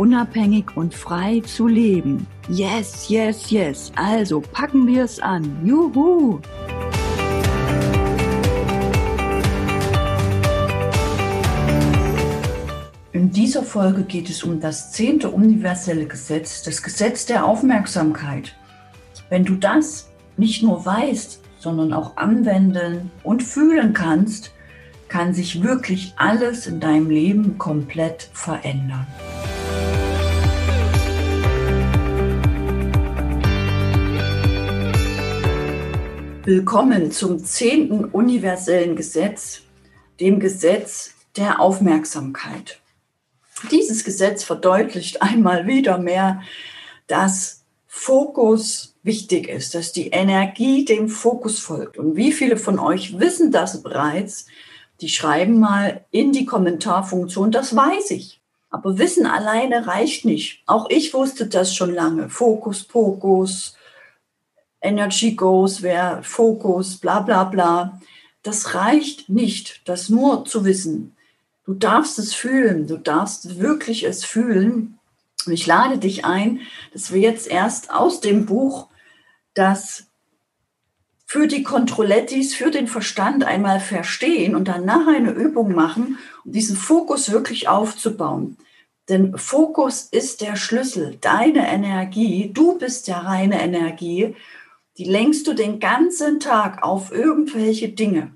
unabhängig und frei zu leben. Yes, yes, yes. Also packen wir es an. Juhu! In dieser Folge geht es um das zehnte universelle Gesetz, das Gesetz der Aufmerksamkeit. Wenn du das nicht nur weißt, sondern auch anwenden und fühlen kannst, kann sich wirklich alles in deinem Leben komplett verändern. Willkommen zum zehnten universellen Gesetz, dem Gesetz der Aufmerksamkeit. Dieses Gesetz verdeutlicht einmal wieder mehr, dass Fokus wichtig ist, dass die Energie dem Fokus folgt. Und wie viele von euch wissen das bereits? Die schreiben mal in die Kommentarfunktion, das weiß ich. Aber Wissen alleine reicht nicht. Auch ich wusste das schon lange. Fokus, Fokus, Energy Goes, wer Fokus, bla bla bla. Das reicht nicht, das nur zu wissen. Du darfst es fühlen, du darfst wirklich es fühlen. Und ich lade dich ein, dass wir jetzt erst aus dem Buch das für die Controlettis, für den Verstand einmal verstehen und dann nachher eine Übung machen, um diesen Fokus wirklich aufzubauen. Denn Fokus ist der Schlüssel, deine Energie, du bist ja reine Energie die lenkst du den ganzen Tag auf irgendwelche Dinge.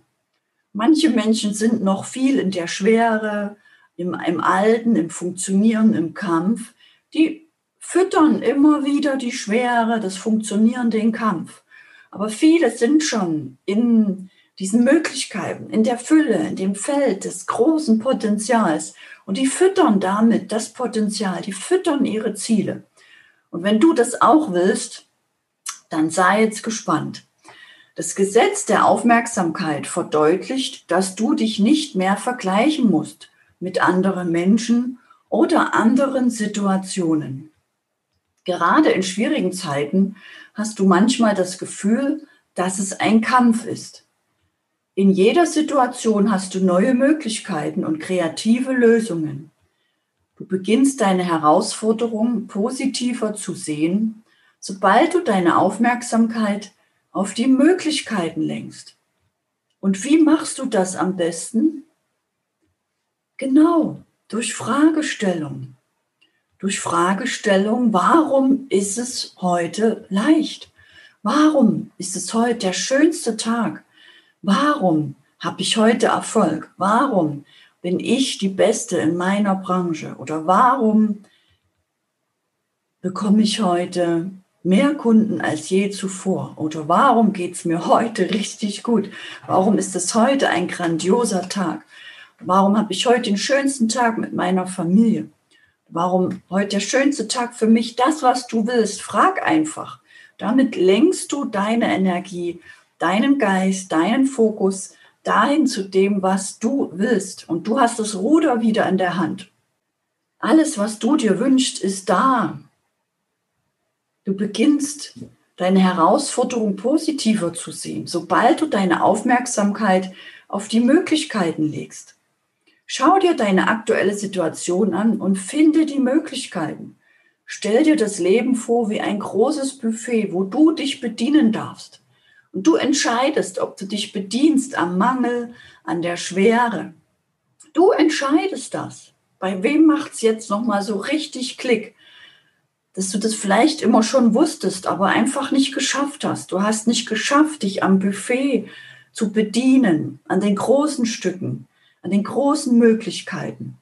Manche Menschen sind noch viel in der Schwere, im, im Alten, im Funktionieren, im Kampf. Die füttern immer wieder die Schwere, das Funktionieren, den Kampf. Aber viele sind schon in diesen Möglichkeiten, in der Fülle, in dem Feld des großen Potenzials. Und die füttern damit das Potenzial, die füttern ihre Ziele. Und wenn du das auch willst, dann sei jetzt gespannt. Das Gesetz der Aufmerksamkeit verdeutlicht, dass du dich nicht mehr vergleichen musst mit anderen Menschen oder anderen Situationen. Gerade in schwierigen Zeiten hast du manchmal das Gefühl, dass es ein Kampf ist. In jeder Situation hast du neue Möglichkeiten und kreative Lösungen. Du beginnst deine Herausforderungen positiver zu sehen sobald du deine Aufmerksamkeit auf die Möglichkeiten lenkst. Und wie machst du das am besten? Genau, durch Fragestellung. Durch Fragestellung, warum ist es heute leicht? Warum ist es heute der schönste Tag? Warum habe ich heute Erfolg? Warum bin ich die Beste in meiner Branche? Oder warum bekomme ich heute mehr Kunden als je zuvor? Oder warum geht es mir heute richtig gut? Warum ist es heute ein grandioser Tag? Warum habe ich heute den schönsten Tag mit meiner Familie? Warum heute der schönste Tag für mich? Das, was du willst, frag einfach. Damit lenkst du deine Energie, deinen Geist, deinen Fokus dahin zu dem, was du willst. Und du hast das Ruder wieder in der Hand. Alles, was du dir wünschst, ist da. Du beginnst deine Herausforderung positiver zu sehen, sobald du deine Aufmerksamkeit auf die Möglichkeiten legst. Schau dir deine aktuelle Situation an und finde die Möglichkeiten. Stell dir das Leben vor wie ein großes Buffet, wo du dich bedienen darfst. Und du entscheidest, ob du dich bedienst am Mangel, an der Schwere. Du entscheidest das. Bei wem macht es jetzt nochmal so richtig Klick? Dass du das vielleicht immer schon wusstest, aber einfach nicht geschafft hast. Du hast nicht geschafft, dich am Buffet zu bedienen, an den großen Stücken, an den großen Möglichkeiten.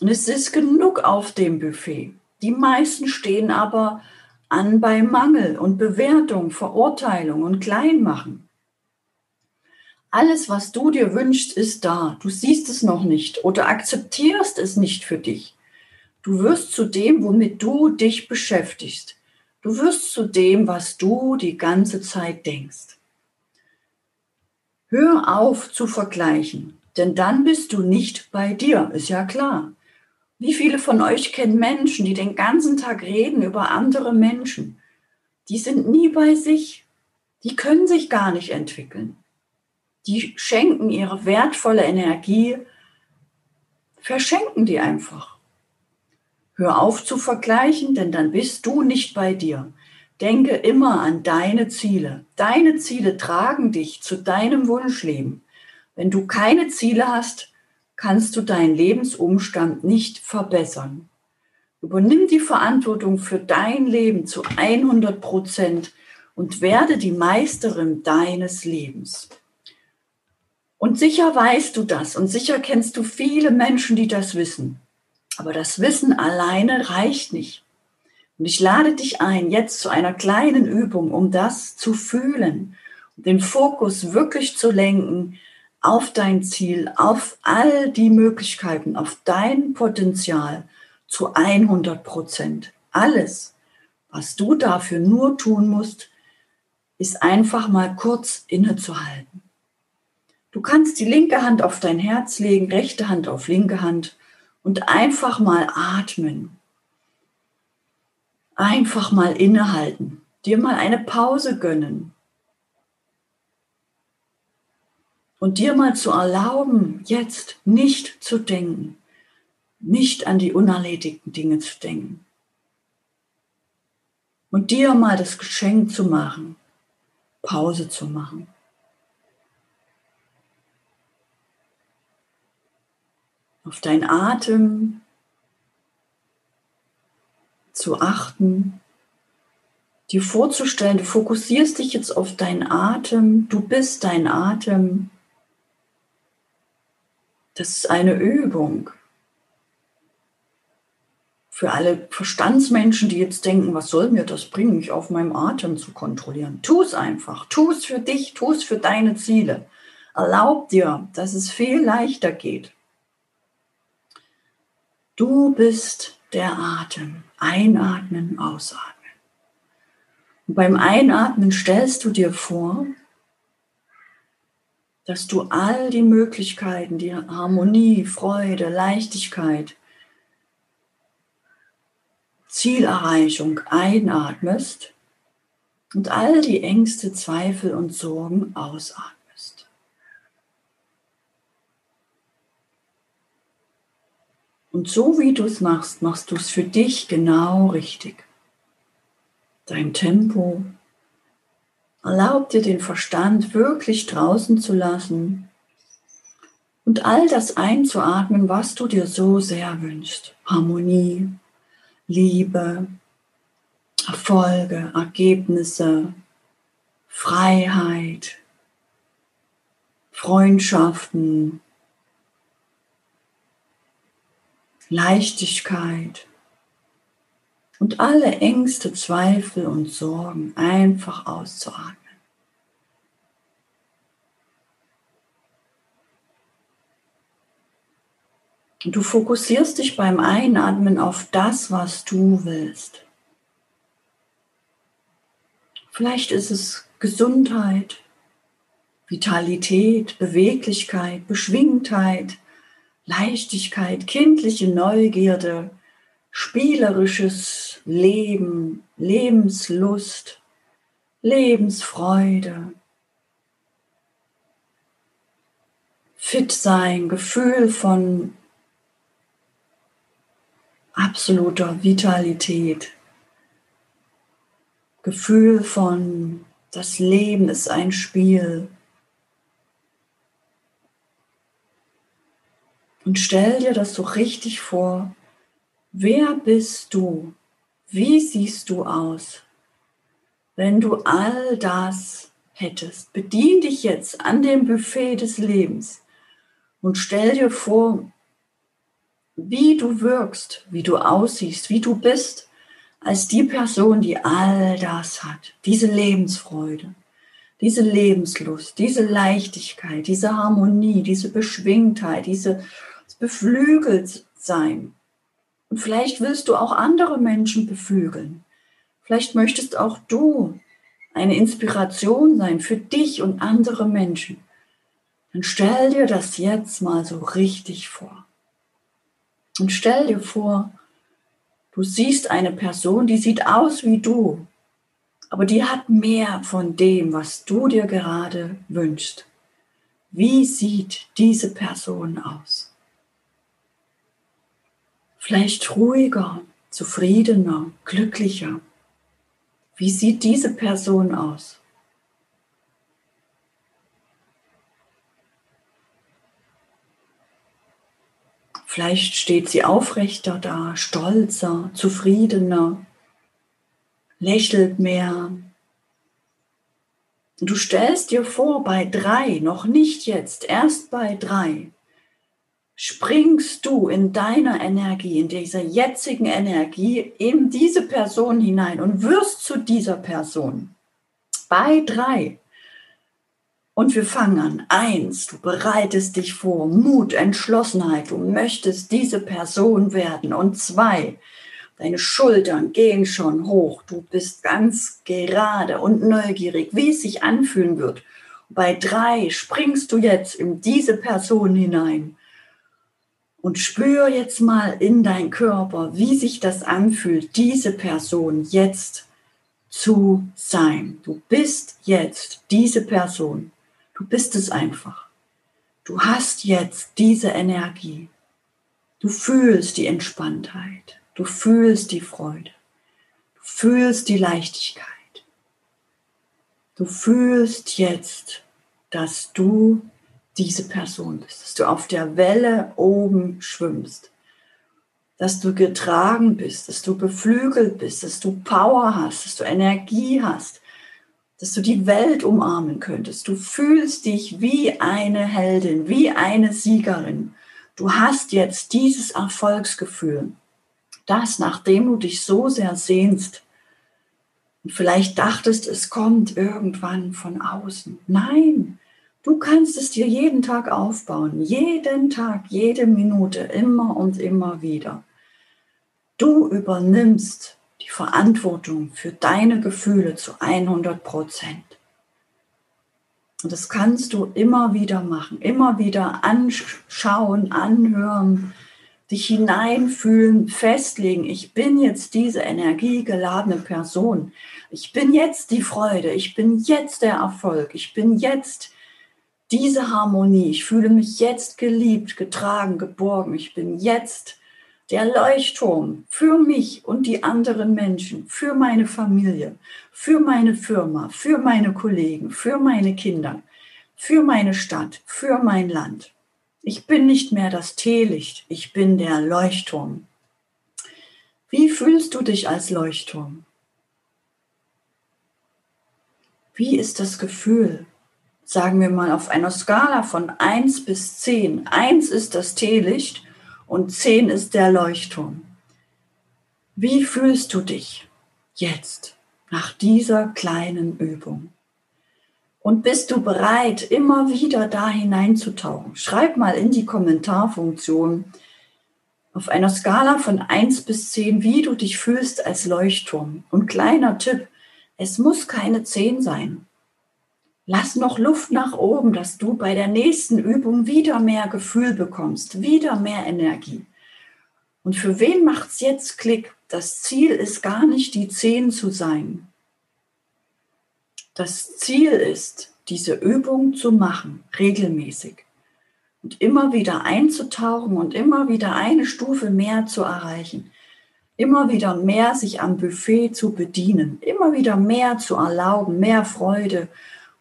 Und es ist genug auf dem Buffet. Die meisten stehen aber an bei Mangel und Bewertung, Verurteilung und Kleinmachen. Alles, was du dir wünschst, ist da. Du siehst es noch nicht oder akzeptierst es nicht für dich. Du wirst zu dem, womit du dich beschäftigst. Du wirst zu dem, was du die ganze Zeit denkst. Hör auf zu vergleichen, denn dann bist du nicht bei dir, ist ja klar. Wie viele von euch kennen Menschen, die den ganzen Tag reden über andere Menschen? Die sind nie bei sich. Die können sich gar nicht entwickeln. Die schenken ihre wertvolle Energie, verschenken die einfach. Hör auf zu vergleichen, denn dann bist du nicht bei dir. Denke immer an deine Ziele. Deine Ziele tragen dich zu deinem Wunschleben. Wenn du keine Ziele hast, kannst du deinen Lebensumstand nicht verbessern. Übernimm die Verantwortung für dein Leben zu 100 Prozent und werde die Meisterin deines Lebens. Und sicher weißt du das und sicher kennst du viele Menschen, die das wissen. Aber das Wissen alleine reicht nicht. Und ich lade dich ein, jetzt zu einer kleinen Übung, um das zu fühlen, den Fokus wirklich zu lenken auf dein Ziel, auf all die Möglichkeiten, auf dein Potenzial zu 100 Prozent. Alles, was du dafür nur tun musst, ist einfach mal kurz innezuhalten. Du kannst die linke Hand auf dein Herz legen, rechte Hand auf linke Hand und einfach mal atmen. Einfach mal innehalten, dir mal eine Pause gönnen. Und dir mal zu erlauben, jetzt nicht zu denken, nicht an die unerledigten Dinge zu denken. Und dir mal das Geschenk zu machen, Pause zu machen. Auf deinen Atem zu achten, dir vorzustellen, du fokussierst dich jetzt auf deinen Atem, du bist dein Atem. Das ist eine Übung. Für alle Verstandsmenschen, die jetzt denken, was soll mir das bringen, mich auf meinem Atem zu kontrollieren. Tu es einfach, tu es für dich, tu es für deine Ziele. Erlaub dir, dass es viel leichter geht. Du bist der Atem. Einatmen, ausatmen. Und beim Einatmen stellst du dir vor, dass du all die Möglichkeiten, die Harmonie, Freude, Leichtigkeit, Zielerreichung einatmest und all die Ängste, Zweifel und Sorgen ausatmest. Und so wie du es machst, machst du es für dich genau richtig. Dein Tempo. Erlaub dir den Verstand wirklich draußen zu lassen und all das einzuatmen, was du dir so sehr wünschst. Harmonie, Liebe, Erfolge, Ergebnisse, Freiheit, Freundschaften, Leichtigkeit und alle Ängste, Zweifel und Sorgen einfach auszuatmen. Du fokussierst dich beim Einatmen auf das, was du willst. Vielleicht ist es Gesundheit, Vitalität, Beweglichkeit, Beschwingtheit, Leichtigkeit, kindliche Neugierde, spielerisches Leben, Lebenslust, Lebensfreude, fit sein, Gefühl von absoluter Vitalität, Gefühl von das Leben ist ein Spiel, Und stell dir das so richtig vor. Wer bist du? Wie siehst du aus? Wenn du all das hättest, bedien dich jetzt an dem Buffet des Lebens und stell dir vor, wie du wirkst, wie du aussiehst, wie du bist, als die Person, die all das hat, diese Lebensfreude, diese Lebenslust, diese Leichtigkeit, diese Harmonie, diese Beschwingtheit, diese beflügelt sein. Und vielleicht willst du auch andere Menschen beflügeln. Vielleicht möchtest auch du eine Inspiration sein für dich und andere Menschen. Dann stell dir das jetzt mal so richtig vor. Und stell dir vor, du siehst eine Person, die sieht aus wie du, aber die hat mehr von dem, was du dir gerade wünschst. Wie sieht diese Person aus? Vielleicht ruhiger, zufriedener, glücklicher. Wie sieht diese Person aus? Vielleicht steht sie aufrechter da, stolzer, zufriedener, lächelt mehr. Du stellst dir vor, bei drei, noch nicht jetzt, erst bei drei, springst du in deiner Energie, in dieser jetzigen Energie, in diese Person hinein und wirst zu dieser Person. Bei drei. Und wir fangen an. Eins, du bereitest dich vor, Mut, Entschlossenheit, du möchtest diese Person werden. Und zwei, deine Schultern gehen schon hoch, du bist ganz gerade und neugierig, wie es sich anfühlen wird. Bei drei springst du jetzt in diese Person hinein und spür jetzt mal in dein Körper, wie sich das anfühlt, diese Person jetzt zu sein. Du bist jetzt diese Person. Du bist es einfach. Du hast jetzt diese Energie. Du fühlst die Entspanntheit. Du fühlst die Freude. Du fühlst die Leichtigkeit. Du fühlst jetzt, dass du diese Person bist, dass du auf der Welle oben schwimmst, dass du getragen bist, dass du beflügelt bist, dass du Power hast, dass du Energie hast, dass du die Welt umarmen könntest. Du fühlst dich wie eine Heldin, wie eine Siegerin. Du hast jetzt dieses Erfolgsgefühl, das, nachdem du dich so sehr sehnst, und vielleicht dachtest, es kommt irgendwann von außen. Nein, Du kannst es dir jeden Tag aufbauen, jeden Tag, jede Minute, immer und immer wieder. Du übernimmst die Verantwortung für deine Gefühle zu 100 Prozent. Und das kannst du immer wieder machen, immer wieder anschauen, anhören, dich hineinfühlen, festlegen. Ich bin jetzt diese energiegeladene Person. Ich bin jetzt die Freude. Ich bin jetzt der Erfolg. Ich bin jetzt diese Harmonie, ich fühle mich jetzt geliebt, getragen, geborgen, ich bin jetzt der Leuchtturm für mich und die anderen Menschen, für meine Familie, für meine Firma, für meine Kollegen, für meine Kinder, für meine Stadt, für mein Land. Ich bin nicht mehr das Teelicht, ich bin der Leuchtturm. Wie fühlst du dich als Leuchtturm? Wie ist das Gefühl? Sagen wir mal, auf einer Skala von 1 bis 10. 1 ist das Teelicht und 10 ist der Leuchtturm. Wie fühlst du dich jetzt nach dieser kleinen Übung? Und bist du bereit, immer wieder da hineinzutauchen? Schreib mal in die Kommentarfunktion auf einer Skala von 1 bis 10, wie du dich fühlst als Leuchtturm. Und kleiner Tipp, es muss keine 10 sein. Lass noch Luft nach oben, dass du bei der nächsten Übung wieder mehr Gefühl bekommst, wieder mehr Energie. Und für wen macht es jetzt Klick? Das Ziel ist gar nicht die 10 zu sein. Das Ziel ist, diese Übung zu machen, regelmäßig. Und immer wieder einzutauchen und immer wieder eine Stufe mehr zu erreichen. Immer wieder mehr sich am Buffet zu bedienen. Immer wieder mehr zu erlauben, mehr Freude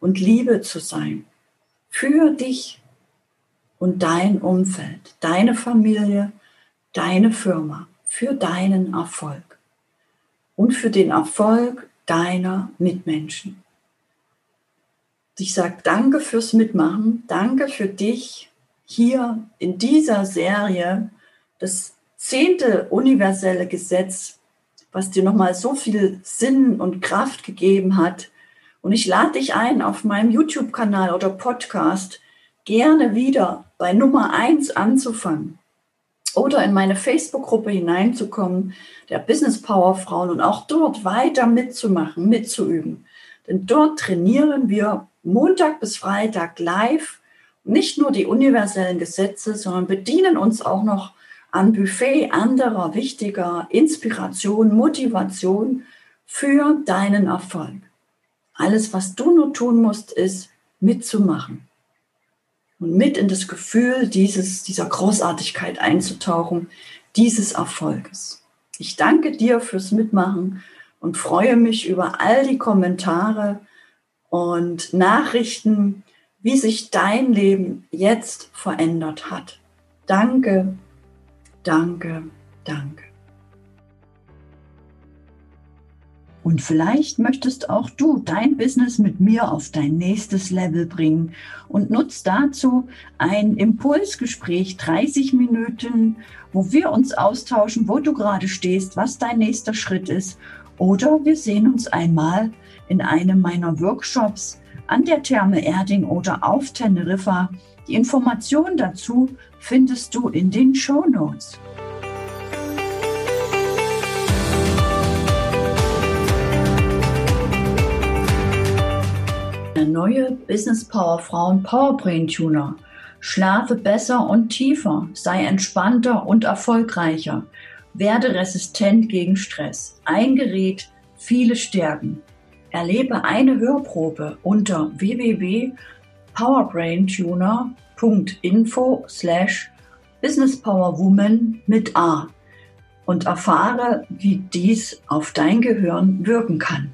und Liebe zu sein. Für dich und dein Umfeld, deine Familie, deine Firma, für deinen Erfolg und für den Erfolg deiner Mitmenschen. Ich sage danke fürs Mitmachen, danke für dich hier in dieser Serie, das zehnte universelle Gesetz, was dir nochmal so viel Sinn und Kraft gegeben hat, und ich lade dich ein, auf meinem YouTube-Kanal oder Podcast gerne wieder bei Nummer eins anzufangen. oder in meine Facebook-Gruppe hineinzukommen, der Business Power Frauen und auch dort weiter mitzumachen, mitzuüben. Denn dort trainieren wir Montag bis Freitag live nicht nur die universellen Gesetze, sondern bedienen uns auch noch an Buffet anderer wichtiger Inspiration, Motivation für deinen Erfolg. Alles, was du nur tun musst, ist mitzumachen und mit in das Gefühl dieses, dieser Großartigkeit einzutauchen, dieses Erfolges. Ich danke dir fürs Mitmachen und freue mich über all die Kommentare und Nachrichten, wie sich dein Leben jetzt verändert hat. Danke, danke, danke. Und vielleicht möchtest auch du dein Business mit mir auf dein nächstes Level bringen und nutzt dazu ein Impulsgespräch, 30 Minuten, wo wir uns austauschen, wo du gerade stehst, was dein nächster Schritt ist. Oder wir sehen uns einmal in einem meiner Workshops an der Therme Erding oder auf Teneriffa. Die Informationen dazu findest du in den Show Notes. Der neue Business Power Frauen Powerbrain Tuner. Schlafe besser und tiefer, sei entspannter und erfolgreicher, werde resistent gegen Stress. Ein Gerät, viele Stärken. Erlebe eine Hörprobe unter www.powerbraintuner.info slash businesspowerwoman mit A und erfahre, wie dies auf dein Gehirn wirken kann.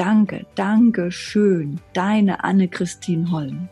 danke, danke schön. Deine Anne-Christine Holm.